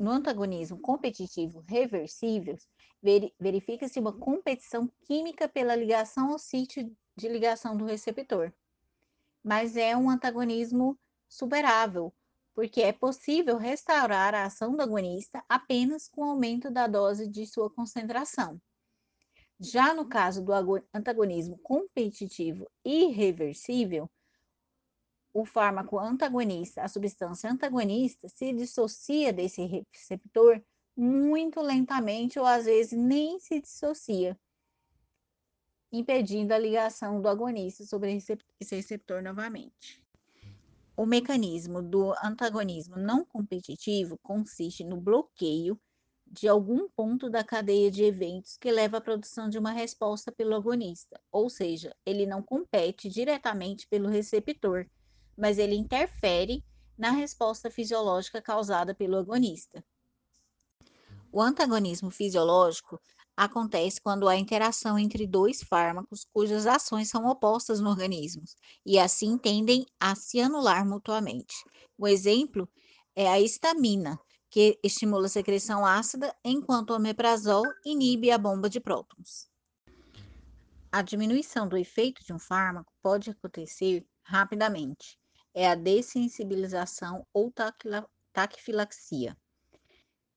no antagonismo competitivo reversível, verifica-se uma competição química pela ligação ao sítio de ligação do receptor. Mas é um antagonismo superável, porque é possível restaurar a ação do agonista apenas com o aumento da dose de sua concentração. Já no caso do antagonismo competitivo irreversível, o fármaco antagonista, a substância antagonista, se dissocia desse receptor muito lentamente ou às vezes nem se dissocia, impedindo a ligação do agonista sobre esse receptor novamente. O mecanismo do antagonismo não competitivo consiste no bloqueio de algum ponto da cadeia de eventos que leva à produção de uma resposta pelo agonista, ou seja, ele não compete diretamente pelo receptor, mas ele interfere na resposta fisiológica causada pelo agonista. O antagonismo fisiológico acontece quando há interação entre dois fármacos cujas ações são opostas no organismo e assim tendem a se anular mutuamente. O exemplo é a histamina, que estimula a secreção ácida, enquanto o omeprazol inibe a bomba de prótons. A diminuição do efeito de um fármaco pode acontecer rapidamente, é a dessensibilização ou taquifilaxia.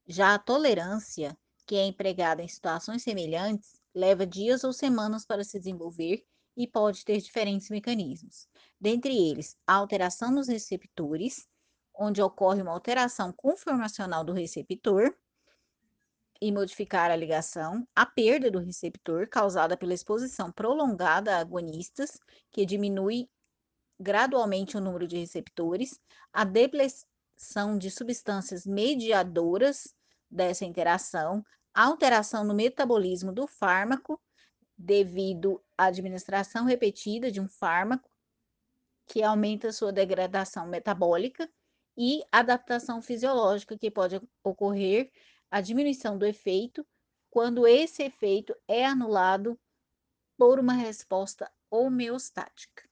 Já a tolerância, que é empregada em situações semelhantes, leva dias ou semanas para se desenvolver e pode ter diferentes mecanismos. Dentre eles, a alteração nos receptores, onde ocorre uma alteração conformacional do receptor e modificar a ligação, a perda do receptor causada pela exposição prolongada a agonistas, que diminui gradualmente o número de receptores, a depleção de substâncias mediadoras dessa interação, alteração no metabolismo do fármaco devido à administração repetida de um fármaco que aumenta sua degradação metabólica e adaptação fisiológica que pode ocorrer a diminuição do efeito quando esse efeito é anulado por uma resposta homeostática.